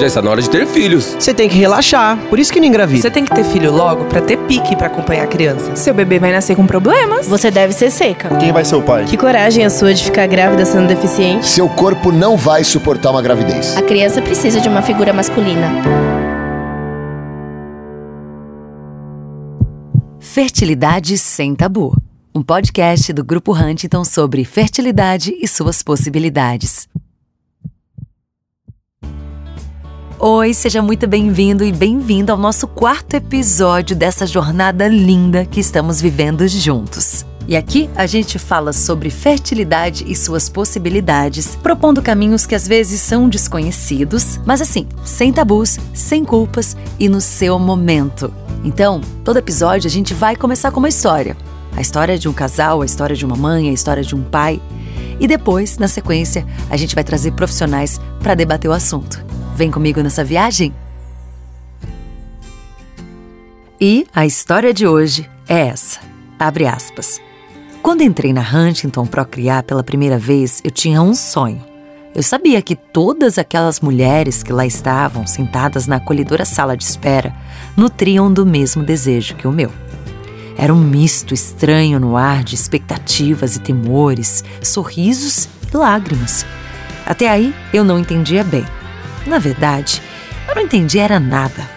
Já está na hora de ter filhos. Você tem que relaxar, por isso que não engravida. Você tem que ter filho logo pra ter pique pra acompanhar a criança. Seu bebê vai nascer com problemas. Você deve ser seca. Quem vai ser o pai? Que coragem a sua de ficar grávida sendo deficiente. Seu corpo não vai suportar uma gravidez. A criança precisa de uma figura masculina. Fertilidade Sem Tabu. Um podcast do Grupo Huntington sobre fertilidade e suas possibilidades. Oi, seja muito bem-vindo e bem-vinda ao nosso quarto episódio dessa jornada linda que estamos vivendo juntos. E aqui a gente fala sobre fertilidade e suas possibilidades, propondo caminhos que às vezes são desconhecidos, mas assim, sem tabus, sem culpas e no seu momento. Então, todo episódio a gente vai começar com uma história. A história de um casal, a história de uma mãe, a história de um pai. E depois, na sequência, a gente vai trazer profissionais para debater o assunto. Vem comigo nessa viagem? E a história de hoje é essa. Abre aspas. Quando entrei na Huntington Procriar pela primeira vez, eu tinha um sonho. Eu sabia que todas aquelas mulheres que lá estavam, sentadas na acolhedora sala de espera, nutriam do mesmo desejo que o meu. Era um misto estranho no ar de expectativas e temores, sorrisos e lágrimas. Até aí eu não entendia bem. Na verdade, eu não entendia era nada.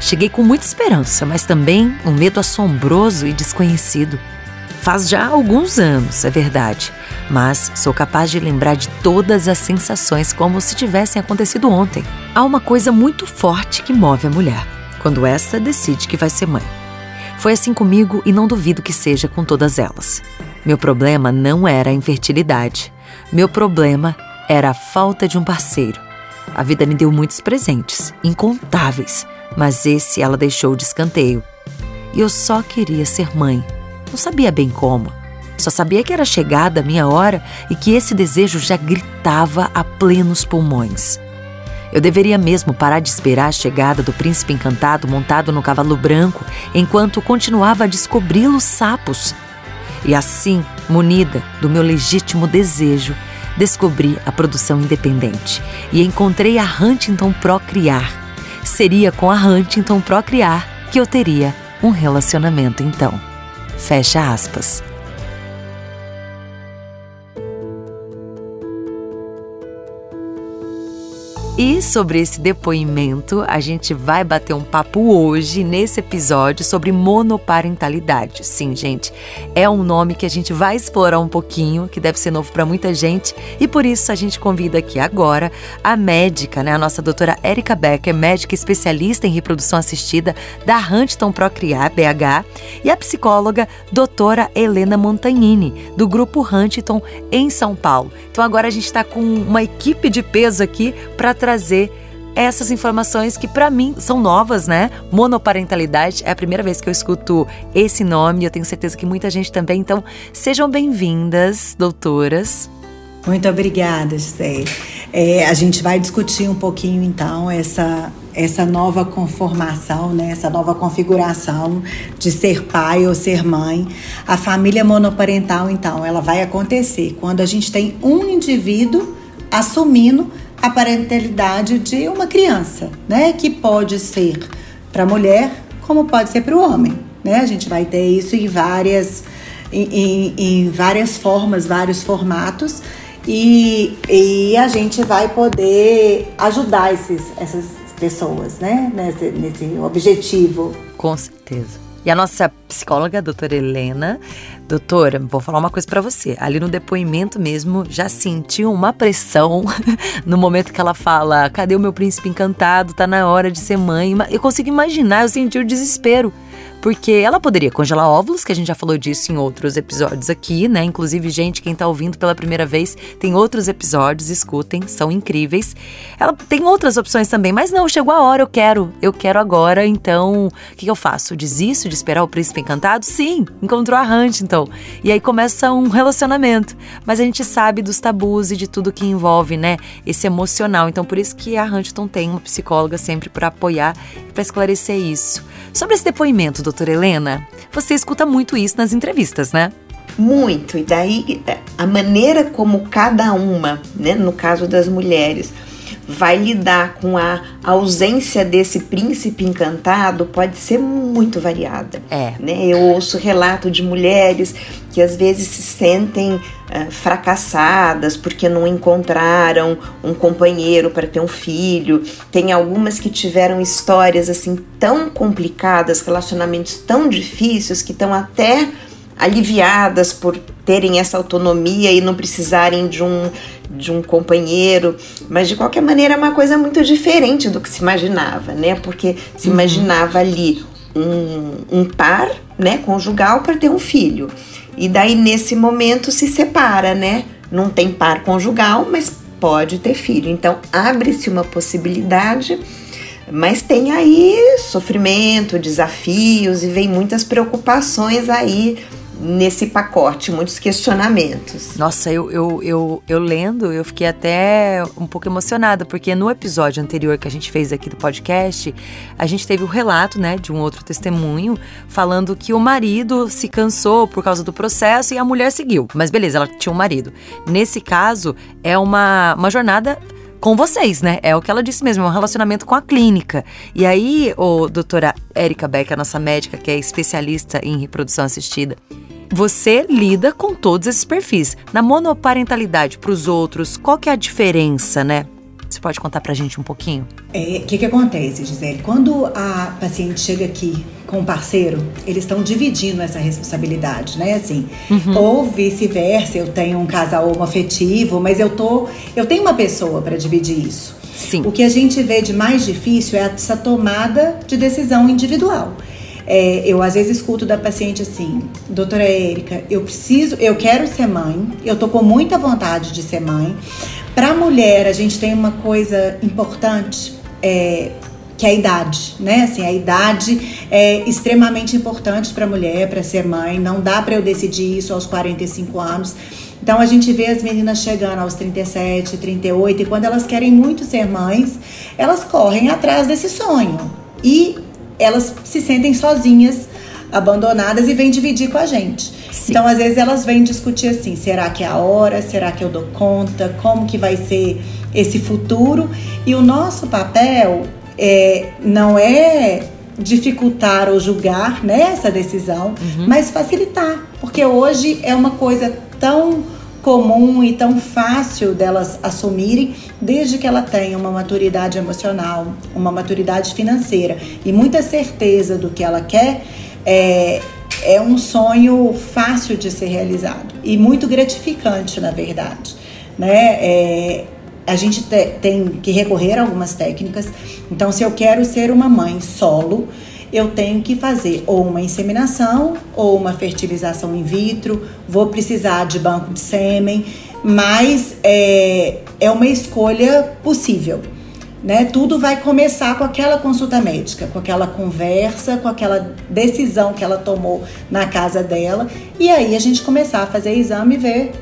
Cheguei com muita esperança, mas também um medo assombroso e desconhecido. Faz já alguns anos, é verdade, mas sou capaz de lembrar de todas as sensações como se tivessem acontecido ontem. Há uma coisa muito forte que move a mulher, quando essa decide que vai ser mãe. Foi assim comigo e não duvido que seja com todas elas. Meu problema não era a infertilidade. Meu problema era a falta de um parceiro. A vida me deu muitos presentes, incontáveis, mas esse ela deixou de escanteio. E eu só queria ser mãe. Não sabia bem como. Só sabia que era chegada a minha hora e que esse desejo já gritava a plenos pulmões. Eu deveria mesmo parar de esperar a chegada do príncipe encantado montado no cavalo branco enquanto continuava a descobri los sapos. E assim, munida do meu legítimo desejo, descobri a produção independente e encontrei a Huntington Procriar. Seria com a Huntington Procriar que eu teria um relacionamento então. Fecha aspas. E sobre esse depoimento, a gente vai bater um papo hoje, nesse episódio, sobre monoparentalidade. Sim, gente, é um nome que a gente vai explorar um pouquinho, que deve ser novo para muita gente, e por isso a gente convida aqui agora a médica, né, a nossa doutora Erika Becker, médica especialista em reprodução assistida da Huntington Procriar, BH, e a psicóloga doutora Helena Montagnini, do grupo Huntington em São Paulo. Então agora a gente está com uma equipe de peso aqui para essas informações que para mim são novas, né? Monoparentalidade é a primeira vez que eu escuto esse nome, eu tenho certeza que muita gente também. Então, sejam bem-vindas, doutoras. Muito obrigada, Gisele. É, a gente vai discutir um pouquinho então essa essa nova conformação, né, essa nova configuração de ser pai ou ser mãe. A família monoparental, então, ela vai acontecer quando a gente tem um indivíduo assumindo a parentalidade de uma criança, né? Que pode ser para a mulher, como pode ser para o homem, né? A gente vai ter isso em várias, em, em, em várias formas, vários formatos. E, e a gente vai poder ajudar esses, essas pessoas, né? Nesse, nesse objetivo. Com certeza. E a nossa psicóloga, a doutora Helena, doutora, vou falar uma coisa para você. Ali no depoimento mesmo, já sentiu uma pressão no momento que ela fala: cadê o meu príncipe encantado? Tá na hora de ser mãe. Eu consigo imaginar, eu senti o desespero porque ela poderia congelar óvulos, que a gente já falou disso em outros episódios aqui, né? Inclusive, gente, quem tá ouvindo pela primeira vez, tem outros episódios, escutem, são incríveis. Ela tem outras opções também, mas não, chegou a hora, eu quero, eu quero agora, então o que, eu faço? Desisto de esperar o príncipe encantado? Sim, encontrou a Huntington. E aí começa um relacionamento. Mas a gente sabe dos tabus e de tudo que envolve, né? Esse emocional. Então, por isso que a Huntington tem uma psicóloga sempre para apoiar e para esclarecer isso. Sobre esse depoimento, doutora Helena, você escuta muito isso nas entrevistas, né? Muito, e daí a maneira como cada uma, né, no caso das mulheres, vai lidar com a ausência desse príncipe encantado pode ser muito variada. É. Né? Eu ouço relato de mulheres que às vezes se sentem uh, fracassadas porque não encontraram um companheiro para ter um filho. Tem algumas que tiveram histórias assim tão complicadas, relacionamentos tão difíceis que estão até aliviadas por terem essa autonomia e não precisarem de um de um companheiro, mas de qualquer maneira é uma coisa muito diferente do que se imaginava, né? Porque se uhum. imaginava ali um, um par, né, conjugal para ter um filho. E daí nesse momento se separa, né? Não tem par conjugal, mas pode ter filho. Então abre-se uma possibilidade, mas tem aí sofrimento, desafios e vem muitas preocupações aí nesse pacote, muitos questionamentos. Nossa, eu, eu, eu, eu lendo, eu fiquei até um pouco emocionada, porque no episódio anterior que a gente fez aqui do podcast, a gente teve o relato, né, de um outro testemunho falando que o marido se cansou por causa do processo e a mulher seguiu. Mas beleza, ela tinha um marido. Nesse caso, é uma, uma jornada com vocês, né? É o que ela disse mesmo, é um relacionamento com a clínica. E aí, o doutora Érica Beck, a nossa médica, que é especialista em reprodução assistida, você lida com todos esses perfis. Na monoparentalidade para os outros, qual que é a diferença, né? Você pode contar pra gente um pouquinho? O é, que, que acontece, Gisele? Quando a paciente chega aqui com o parceiro, eles estão dividindo essa responsabilidade, né? Assim, uhum. ou vice-versa, eu tenho um casal homoafetivo, mas eu tô, eu tenho uma pessoa para dividir isso. Sim. O que a gente vê de mais difícil é essa tomada de decisão individual. É, eu às vezes escuto da paciente assim, doutora Érica, eu preciso, eu quero ser mãe, eu tô com muita vontade de ser mãe. Para mulher, a gente tem uma coisa importante, é, que é a idade, né? Assim, a idade é extremamente importante para mulher, para ser mãe. Não dá para eu decidir isso aos 45 anos. Então a gente vê as meninas chegando aos 37, 38 e quando elas querem muito ser mães, elas correm atrás desse sonho. E elas se sentem sozinhas, abandonadas e vêm dividir com a gente. Sim. Então, às vezes, elas vêm discutir assim: será que é a hora? Será que eu dou conta? Como que vai ser esse futuro? E o nosso papel é, não é dificultar ou julgar né, essa decisão, uhum. mas facilitar. Porque hoje é uma coisa tão comum e tão fácil delas assumirem, desde que ela tenha uma maturidade emocional, uma maturidade financeira e muita certeza do que ela quer, é, é um sonho fácil de ser realizado e muito gratificante, na verdade. Né? É, a gente te, tem que recorrer a algumas técnicas. Então, se eu quero ser uma mãe solo, eu tenho que fazer ou uma inseminação ou uma fertilização in vitro, vou precisar de banco de sêmen, mas é, é uma escolha possível. Né? Tudo vai começar com aquela consulta médica, com aquela conversa, com aquela decisão que ela tomou na casa dela, e aí a gente começar a fazer exame e ver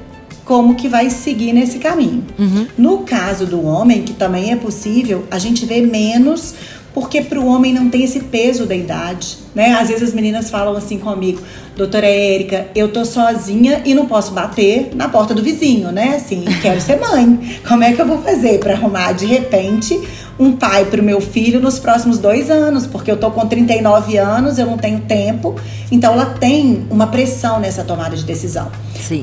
como que vai seguir nesse caminho. Uhum. No caso do homem, que também é possível, a gente vê menos porque para o homem não tem esse peso da idade, né? Às vezes as meninas falam assim comigo, doutora Érica, eu tô sozinha e não posso bater na porta do vizinho, né? Assim, quero ser mãe. Como é que eu vou fazer para arrumar de repente um pai para o meu filho nos próximos dois anos? Porque eu tô com 39 anos, eu não tenho tempo. Então ela tem uma pressão nessa tomada de decisão.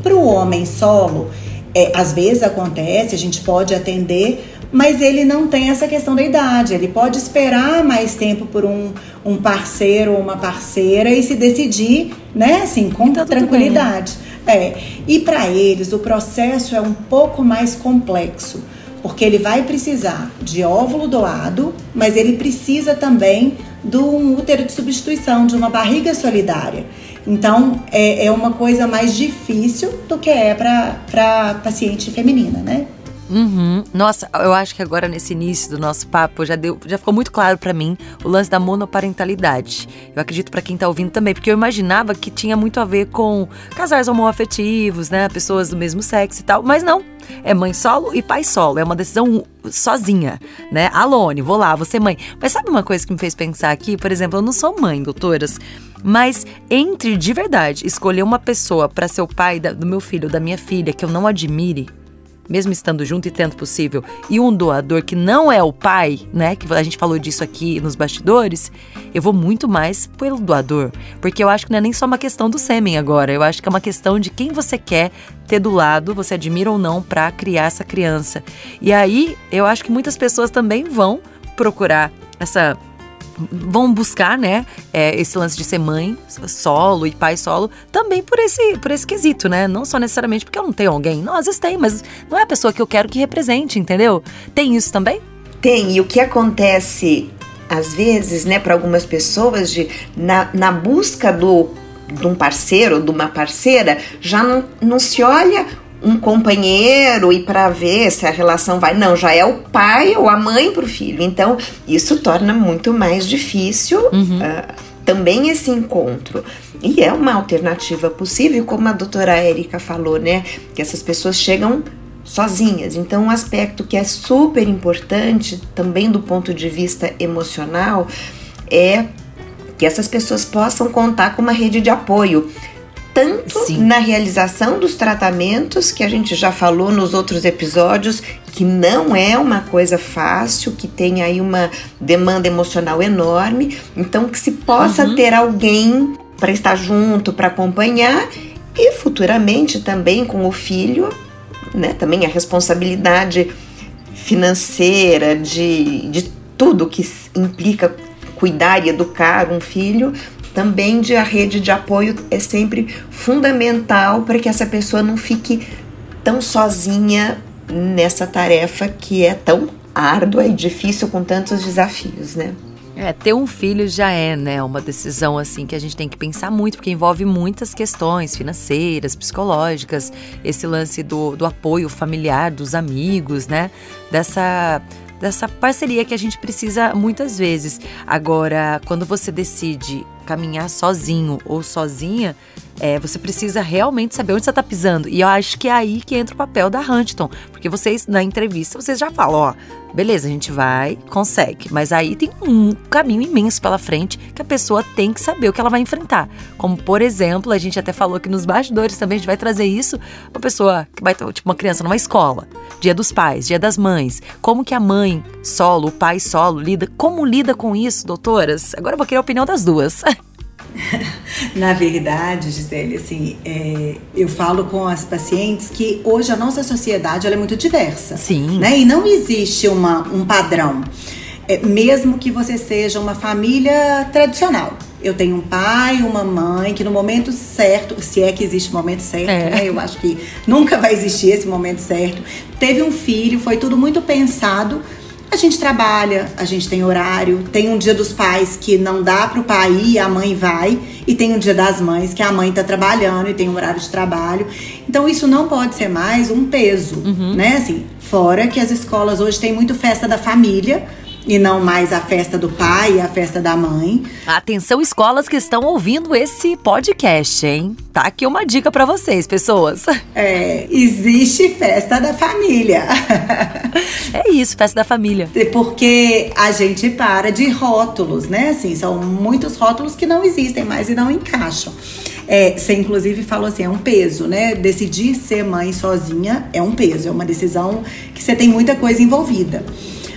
Para o homem solo, é, às vezes acontece, a gente pode atender mas ele não tem essa questão da idade. Ele pode esperar mais tempo por um, um parceiro ou uma parceira e se decidir, né, assim, com tá tranquilidade. É. E para eles o processo é um pouco mais complexo, porque ele vai precisar de óvulo doado, mas ele precisa também de um útero de substituição, de uma barriga solidária. Então é, é uma coisa mais difícil do que é para paciente feminina, né? Uhum. Nossa, eu acho que agora nesse início do nosso papo já deu, já ficou muito claro para mim o lance da monoparentalidade. Eu acredito para quem tá ouvindo também, porque eu imaginava que tinha muito a ver com casais homoafetivos, né, pessoas do mesmo sexo e tal, mas não. É mãe solo e pai solo, é uma decisão sozinha, né? Alone, vou lá, ser mãe. Mas sabe uma coisa que me fez pensar aqui? Por exemplo, eu não sou mãe, doutoras, mas entre de verdade escolher uma pessoa para ser o pai da, do meu filho, da minha filha, que eu não admire, mesmo estando junto e tendo possível, e um doador que não é o pai, né? Que a gente falou disso aqui nos bastidores, eu vou muito mais pelo doador. Porque eu acho que não é nem só uma questão do sêmen agora, eu acho que é uma questão de quem você quer ter do lado, você admira ou não, para criar essa criança. E aí, eu acho que muitas pessoas também vão procurar essa vão buscar, né, é, esse lance de ser mãe solo e pai solo também por esse, por esse quesito, né? Não só necessariamente porque eu não tenho alguém. Não, às vezes tem, mas não é a pessoa que eu quero que represente, entendeu? Tem isso também? Tem, e o que acontece às vezes, né, para algumas pessoas, de na, na busca do de um parceiro, de uma parceira, já não, não se olha um companheiro e para ver se a relação vai. Não, já é o pai ou a mãe para o filho. Então, isso torna muito mais difícil uhum. uh, também esse encontro. E é uma alternativa possível, como a doutora Érica falou, né? Que essas pessoas chegam sozinhas. Então, um aspecto que é super importante também do ponto de vista emocional é que essas pessoas possam contar com uma rede de apoio tanto Sim. na realização dos tratamentos, que a gente já falou nos outros episódios, que não é uma coisa fácil, que tem aí uma demanda emocional enorme, então que se possa uhum. ter alguém para estar junto, para acompanhar e futuramente também com o filho, né? Também a responsabilidade financeira de, de tudo que implica cuidar e educar um filho também de a rede de apoio é sempre fundamental para que essa pessoa não fique tão sozinha nessa tarefa que é tão árdua e difícil com tantos desafios, né? É, ter um filho já é, né, uma decisão assim que a gente tem que pensar muito, porque envolve muitas questões financeiras, psicológicas, esse lance do, do apoio familiar, dos amigos, né, dessa dessa parceria que a gente precisa muitas vezes. Agora, quando você decide caminhar sozinho ou sozinha, é, você precisa realmente saber onde você está pisando. E eu acho que é aí que entra o papel da Huntington. Porque vocês, na entrevista, vocês já falam, ó, beleza, a gente vai, consegue. Mas aí tem um caminho imenso pela frente que a pessoa tem que saber o que ela vai enfrentar. Como, por exemplo, a gente até falou que nos bastidores também a gente vai trazer isso. Uma pessoa que vai, tipo, uma criança numa escola. Dia dos pais, dia das mães. Como que a mãe solo, o pai solo lida, como lida com isso, doutoras? Agora eu vou querer a opinião das duas. Na verdade, Gisele, assim, é, eu falo com as pacientes que hoje a nossa sociedade é muito diversa. Sim. Né? E não existe uma, um padrão. É, mesmo que você seja uma família tradicional. Eu tenho um pai, uma mãe que no momento certo, se é que existe um momento certo, é. né? Eu acho que nunca vai existir esse momento certo. Teve um filho, foi tudo muito pensado a gente trabalha, a gente tem horário, tem um dia dos pais que não dá para o pai ir, a mãe vai, e tem um dia das mães que a mãe está trabalhando e tem um horário de trabalho. Então isso não pode ser mais um peso, uhum. né? Assim, fora que as escolas hoje têm muito festa da família, e não mais a festa do pai e a festa da mãe. Atenção escolas que estão ouvindo esse podcast, hein? Tá aqui uma dica para vocês, pessoas. É, existe festa da família. é isso, festa da família. Porque a gente para de rótulos, né? Assim, são muitos rótulos que não existem mais e não encaixam. É, você inclusive falou assim, é um peso, né? Decidir ser mãe sozinha é um peso, é uma decisão que você tem muita coisa envolvida.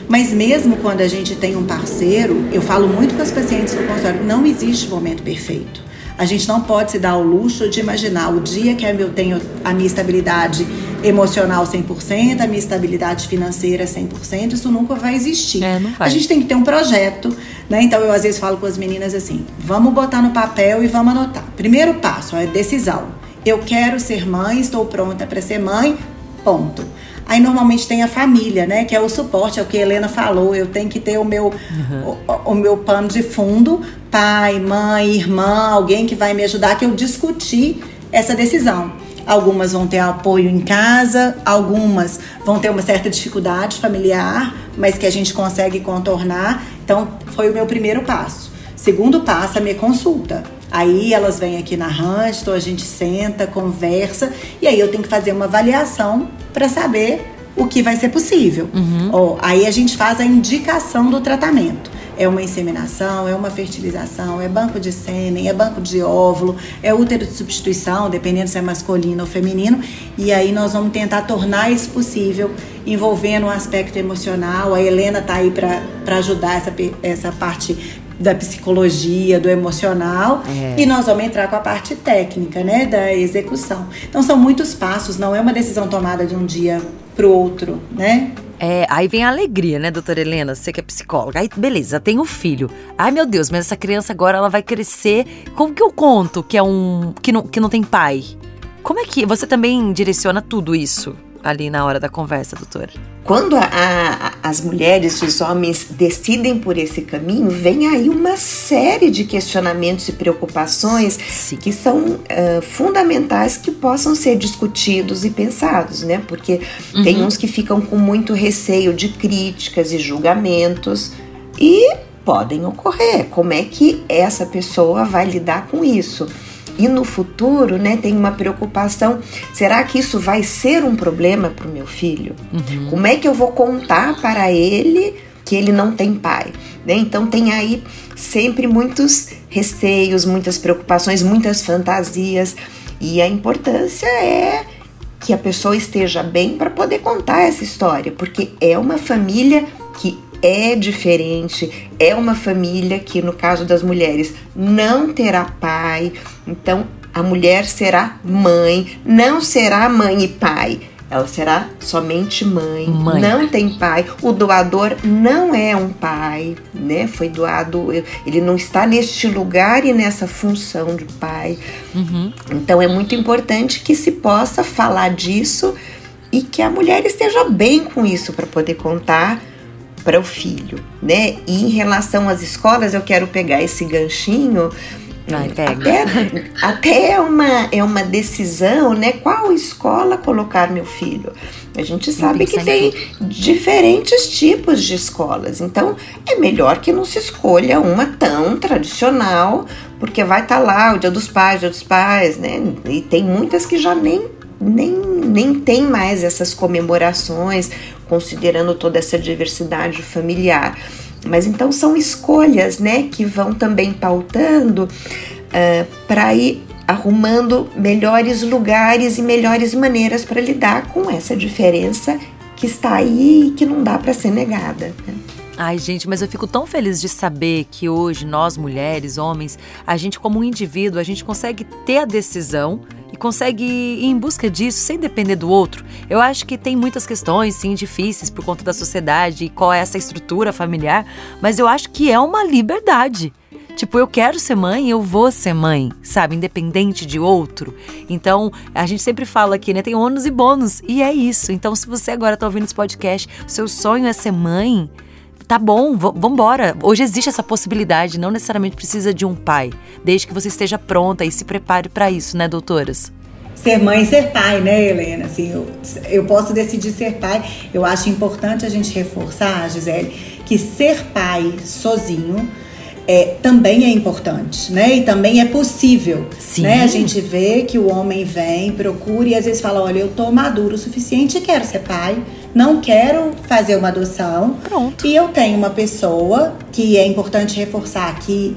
Mas mesmo quando a gente tem um parceiro, eu falo muito com as pacientes no consultório, não existe momento perfeito. A gente não pode se dar o luxo de imaginar o dia que eu tenho a minha estabilidade emocional 100%, a minha estabilidade financeira 100%, isso nunca vai existir. É, vai. A gente tem que ter um projeto, né? Então eu às vezes falo com as meninas assim: vamos botar no papel e vamos anotar. Primeiro passo é decisão. Eu quero ser mãe, estou pronta para ser mãe, ponto. Aí normalmente tem a família, né? Que é o suporte, é o que a Helena falou. Eu tenho que ter o meu, uhum. o, o, meu pano de fundo, pai, mãe, irmã, alguém que vai me ajudar, que eu discutir essa decisão. Algumas vão ter apoio em casa, algumas vão ter uma certa dificuldade familiar, mas que a gente consegue contornar. Então, foi o meu primeiro passo. Segundo passo, a minha consulta. Aí elas vêm aqui na Rancho, a gente senta, conversa, e aí eu tenho que fazer uma avaliação para saber o que vai ser possível. Uhum. Aí a gente faz a indicação do tratamento. É uma inseminação, é uma fertilização, é banco de sêmen, é banco de óvulo, é útero de substituição, dependendo se é masculino ou feminino. E aí nós vamos tentar tornar isso possível, envolvendo o um aspecto emocional. A Helena está aí para ajudar essa, essa parte da psicologia, do emocional, é. e nós vamos entrar com a parte técnica, né, da execução. Então são muitos passos, não é uma decisão tomada de um dia para o outro, né? É, aí vem a alegria, né, doutora Helena? Você que é psicóloga. Aí, beleza, tem o filho. Ai, meu Deus, mas essa criança agora ela vai crescer. Como que eu conto que é um. que não, que não tem pai? Como é que. Você também direciona tudo isso? Ali na hora da conversa, doutora? Quando a, a, as mulheres, os homens decidem por esse caminho, vem aí uma série de questionamentos e preocupações Sim. que são uh, fundamentais que possam ser discutidos e pensados, né? Porque uhum. tem uns que ficam com muito receio de críticas e julgamentos e podem ocorrer. Como é que essa pessoa vai lidar com isso? E no futuro, né, tem uma preocupação: será que isso vai ser um problema para o meu filho? Uhum. Como é que eu vou contar para ele que ele não tem pai? Né? Então, tem aí sempre muitos receios, muitas preocupações, muitas fantasias, e a importância é que a pessoa esteja bem para poder contar essa história, porque é uma família que é diferente, é uma família que, no caso das mulheres, não terá pai, então a mulher será mãe, não será mãe e pai. Ela será somente mãe, mãe, não tem pai. O doador não é um pai, né? Foi doado, ele não está neste lugar e nessa função de pai. Uhum. Então é muito importante que se possa falar disso e que a mulher esteja bem com isso para poder contar para o filho, né? E em relação às escolas, eu quero pegar esse ganchinho. Ai, até, até é, uma, é uma decisão, né? Qual escola colocar meu filho? A gente sabe que tem diferentes tipos de escolas, então é melhor que não se escolha uma tão tradicional, porque vai estar tá lá o Dia dos Pais, o Dia dos Pais, né? E tem muitas que já nem nem, nem tem mais essas comemorações, considerando toda essa diversidade familiar. Mas então são escolhas né, que vão também pautando uh, para ir arrumando melhores lugares e melhores maneiras para lidar com essa diferença que está aí e que não dá para ser negada. Né? Ai, gente, mas eu fico tão feliz de saber que hoje nós mulheres, homens, a gente como um indivíduo, a gente consegue ter a decisão e consegue ir em busca disso sem depender do outro. Eu acho que tem muitas questões, sim, difíceis por conta da sociedade e qual é essa estrutura familiar, mas eu acho que é uma liberdade. Tipo, eu quero ser mãe, eu vou ser mãe, sabe? Independente de outro. Então, a gente sempre fala aqui, né? Tem ônus e bônus. E é isso. Então, se você agora tá ouvindo esse podcast, seu sonho é ser mãe, tá bom, vambora. Hoje existe essa possibilidade, não necessariamente precisa de um pai, desde que você esteja pronta e se prepare para isso, né, doutoras? Ser mãe e ser pai, né, Helena? Assim, eu, eu posso decidir ser pai. Eu acho importante a gente reforçar, Gisele, que ser pai sozinho é, também é importante, né? E também é possível. Sim. Né? A gente vê que o homem vem, procura e às vezes fala: olha, eu tô maduro o suficiente e quero ser pai, não quero fazer uma adoção. Pronto. E eu tenho uma pessoa que é importante reforçar que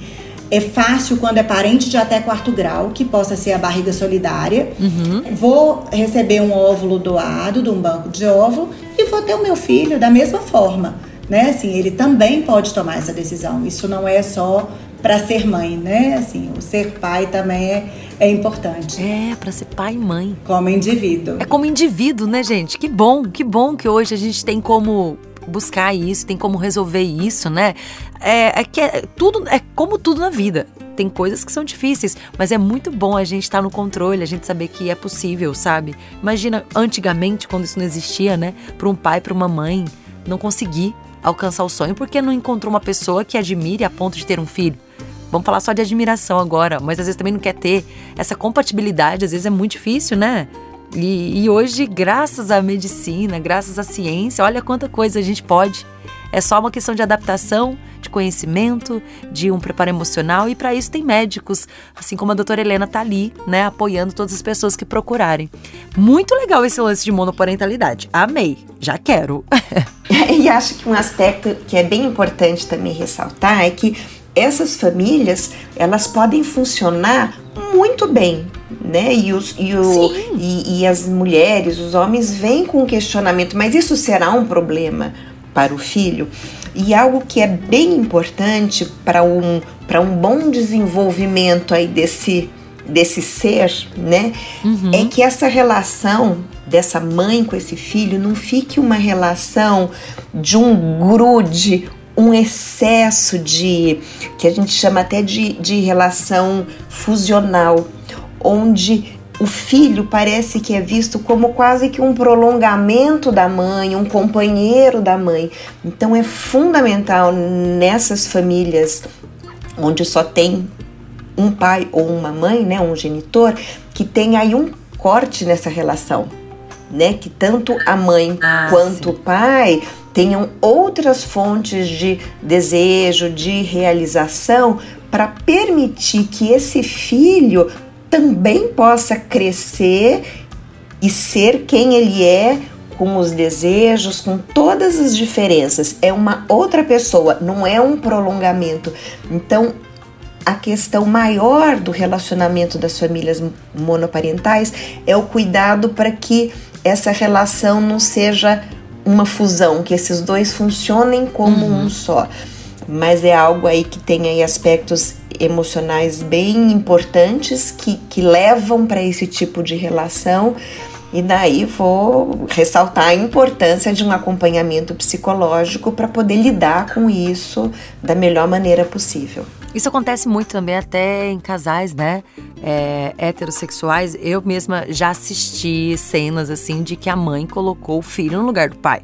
é fácil quando é parente de até quarto grau, que possa ser a barriga solidária. Uhum. Vou receber um óvulo doado de um banco de óvulo e vou ter o meu filho da mesma forma né? Assim, ele também pode tomar essa decisão. Isso não é só para ser mãe, né? Assim, o ser pai também é, é importante. É, para ser pai e mãe. Como indivíduo. É como indivíduo, né, gente? Que bom, que bom que hoje a gente tem como buscar isso, tem como resolver isso, né? É, é que é, tudo é como tudo na vida. Tem coisas que são difíceis, mas é muito bom a gente estar tá no controle, a gente saber que é possível, sabe? Imagina antigamente, quando isso não existia, né? Para um pai, para uma mãe, não conseguir alcançar o sonho porque não encontrou uma pessoa que admire a ponto de ter um filho. Vamos falar só de admiração agora, mas às vezes também não quer ter essa compatibilidade, às vezes é muito difícil, né? E, e hoje, graças à medicina, graças à ciência, olha quanta coisa a gente pode. É só uma questão de adaptação, de conhecimento, de um preparo emocional e para isso tem médicos, assim como a doutora Helena tá ali, né, apoiando todas as pessoas que procurarem. Muito legal esse lance de monoparentalidade. Amei, já quero. e acho que um aspecto que é bem importante também ressaltar é que essas famílias elas podem funcionar muito bem, né? E, os, e, o, e, e as mulheres, os homens vêm com questionamento, mas isso será um problema para o filho? E algo que é bem importante para um, para um bom desenvolvimento aí desse, desse ser, né? Uhum. É que essa relação dessa mãe com esse filho não fique uma relação de um grude, um excesso de que a gente chama até de, de relação fusional, onde o filho parece que é visto como quase que um prolongamento da mãe, um companheiro da mãe. Então é fundamental nessas famílias onde só tem um pai ou uma mãe, né, um genitor, que tem aí um corte nessa relação, né, que tanto a mãe ah, quanto sim. o pai tenham outras fontes de desejo, de realização para permitir que esse filho também possa crescer e ser quem ele é, com os desejos, com todas as diferenças. É uma outra pessoa, não é um prolongamento. Então, a questão maior do relacionamento das famílias monoparentais é o cuidado para que essa relação não seja uma fusão, que esses dois funcionem como uhum. um só. Mas é algo aí que tem aí aspectos emocionais bem importantes que, que levam para esse tipo de relação. E daí vou ressaltar a importância de um acompanhamento psicológico para poder lidar com isso da melhor maneira possível. Isso acontece muito também até em casais, né? É, heterossexuais. Eu mesma já assisti cenas assim de que a mãe colocou o filho no lugar do pai.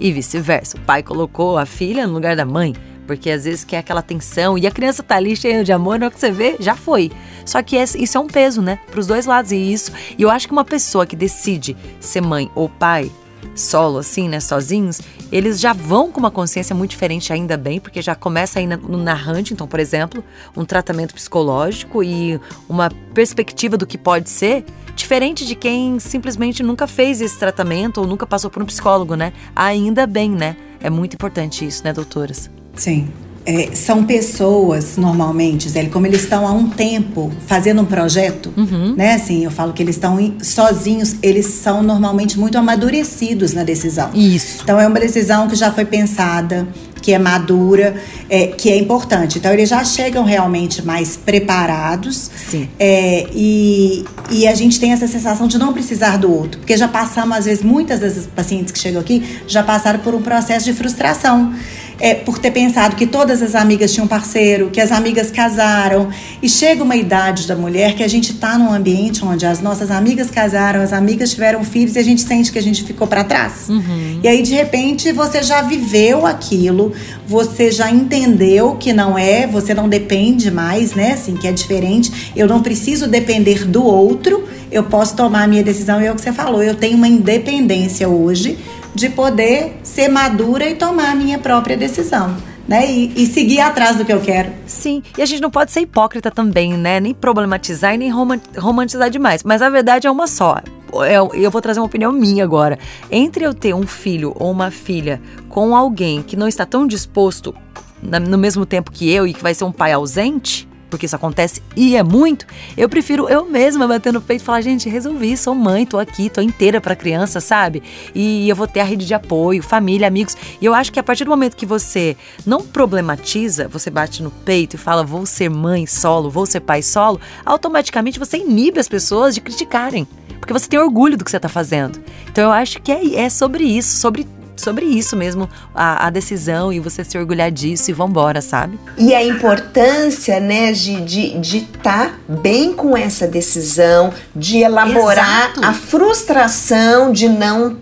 E vice-versa. O pai colocou a filha no lugar da mãe. Porque às vezes quer aquela tensão e a criança tá ali cheia de amor, na hora que você vê, já foi. Só que isso é um peso, né? Para os dois lados. E isso. E eu acho que uma pessoa que decide ser mãe ou pai solo, assim, né, sozinhos, eles já vão com uma consciência muito diferente, ainda bem, porque já começa aí no narrante, então, por exemplo, um tratamento psicológico e uma perspectiva do que pode ser, diferente de quem simplesmente nunca fez esse tratamento ou nunca passou por um psicólogo, né? Ainda bem, né? É muito importante isso, né, doutoras? Sim, é, são pessoas, normalmente, Zé, como eles estão há um tempo fazendo um projeto, uhum. né? Assim, eu falo que eles estão sozinhos, eles são normalmente muito amadurecidos na decisão. Isso. Então, é uma decisão que já foi pensada, que é madura, é, que é importante. Então, eles já chegam realmente mais preparados. Sim. É, e, e a gente tem essa sensação de não precisar do outro. Porque já passamos, às vezes, muitas das pacientes que chegam aqui já passaram por um processo de frustração é, por ter pensado que todas as amigas tinham parceiro, que as amigas casaram. E chega uma idade da mulher que a gente está num ambiente onde as nossas amigas casaram, as amigas tiveram filhos e a gente sente que a gente ficou para trás. Uhum. E aí, de repente, você já viveu aquilo, você já entendeu que não é, você não depende mais, né? Assim, que é diferente. Eu não preciso depender do outro, eu posso tomar a minha decisão. E é o que você falou, eu tenho uma independência hoje de poder ser madura e tomar a minha própria decisão. Né? E, e, seguir atrás do que eu quero. Sim, e a gente não pode ser hipócrita também, né? Nem problematizar e nem romantizar demais. Mas a verdade é uma só. Eu, eu vou trazer uma opinião minha agora. Entre eu ter um filho ou uma filha com alguém que não está tão disposto no mesmo tempo que eu e que vai ser um pai ausente, porque isso acontece e é muito, eu prefiro eu mesma bater no peito e falar, gente, resolvi, sou mãe, tô aqui, tô inteira pra criança, sabe? E eu vou ter a rede de apoio, família, amigos. E eu acho que a partir do momento que você não problematiza, você bate no peito e fala, vou ser mãe solo, vou ser pai solo, automaticamente você inibe as pessoas de criticarem. Porque você tem orgulho do que você tá fazendo. Então eu acho que é, é sobre isso, sobre sobre isso mesmo, a, a decisão e você se orgulhar disso e vambora, sabe? E a importância, né, de estar de, de tá bem com essa decisão, de elaborar Exato. a frustração de não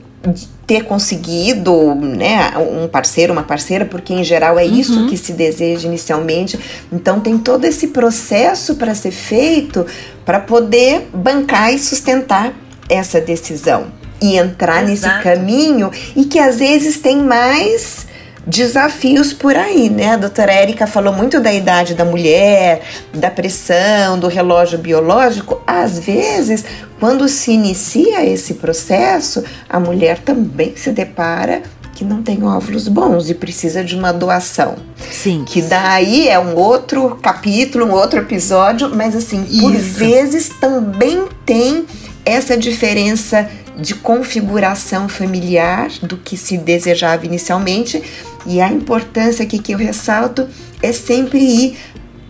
ter conseguido né, um parceiro, uma parceira, porque em geral é uhum. isso que se deseja inicialmente. Então tem todo esse processo para ser feito para poder bancar e sustentar essa decisão e entrar Exato. nesse caminho e que às vezes tem mais desafios por aí, né? A doutora Érica falou muito da idade da mulher, da pressão, do relógio biológico. Às vezes, quando se inicia esse processo, a mulher também se depara que não tem óvulos bons e precisa de uma doação. Sim. Que daí é um outro capítulo, um outro episódio, mas assim, por Isso. vezes também tem essa diferença de configuração familiar do que se desejava inicialmente. E a importância aqui que eu ressalto é sempre ir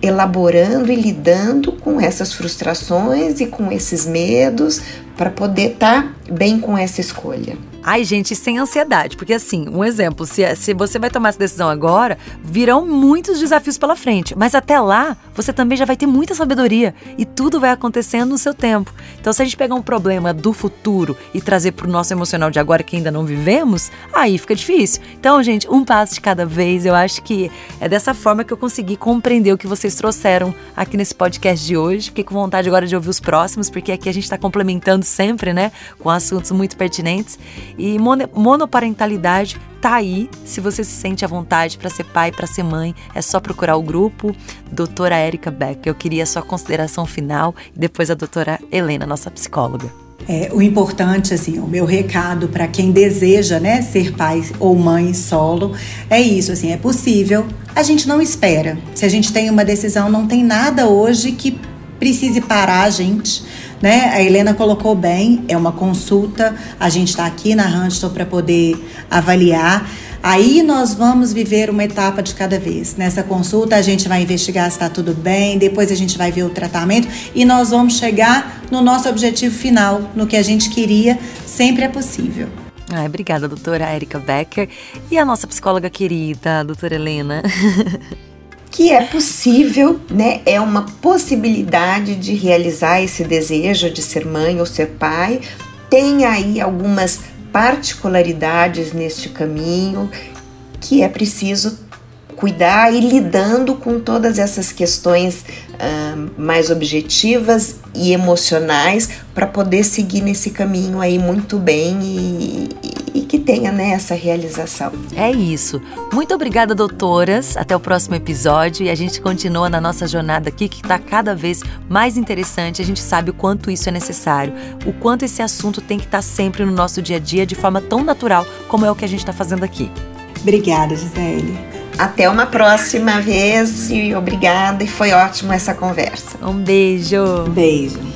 elaborando e lidando com essas frustrações e com esses medos para poder estar bem com essa escolha. Ai, gente, sem ansiedade, porque assim, um exemplo, se, se você vai tomar essa decisão agora, virão muitos desafios pela frente, mas até lá, você também já vai ter muita sabedoria e tudo vai acontecendo no seu tempo. Então, se a gente pegar um problema do futuro e trazer pro nosso emocional de agora que ainda não vivemos, aí fica difícil. Então, gente, um passo de cada vez, eu acho que é dessa forma que eu consegui compreender o que vocês trouxeram aqui nesse podcast de hoje. Fiquei com vontade agora de ouvir os próximos, porque aqui a gente está complementando sempre, né, com assuntos muito pertinentes. E mono- monoparentalidade tá aí. Se você se sente à vontade para ser pai, para ser mãe, é só procurar o grupo Doutora Érica Beck. Eu queria a sua consideração final e depois a doutora Helena, nossa psicóloga. É, o importante, assim, o meu recado para quem deseja, né, ser pai ou mãe solo, é isso, assim, é possível. A gente não espera. Se a gente tem uma decisão, não tem nada hoje que precise parar a gente, né? A Helena colocou bem, é uma consulta. A gente está aqui na Huntston para poder avaliar. Aí nós vamos viver uma etapa de cada vez. Nessa consulta a gente vai investigar se está tudo bem, depois a gente vai ver o tratamento e nós vamos chegar no nosso objetivo final, no que a gente queria, sempre é possível. Ai, obrigada, doutora Érica Becker. E a nossa psicóloga querida, doutora Helena. que é possível, né? É uma possibilidade de realizar esse desejo de ser mãe ou ser pai. Tem aí algumas particularidades neste caminho que é preciso cuidar e lidando com todas essas questões mais objetivas e emocionais para poder seguir nesse caminho aí muito bem e, e que tenha né, essa realização. É isso. Muito obrigada, doutoras. Até o próximo episódio e a gente continua na nossa jornada aqui que está cada vez mais interessante. A gente sabe o quanto isso é necessário, o quanto esse assunto tem que estar sempre no nosso dia a dia de forma tão natural como é o que a gente está fazendo aqui. Obrigada, Gisele. Até uma próxima vez e obrigada, e foi ótimo essa conversa. Um beijo. Beijo.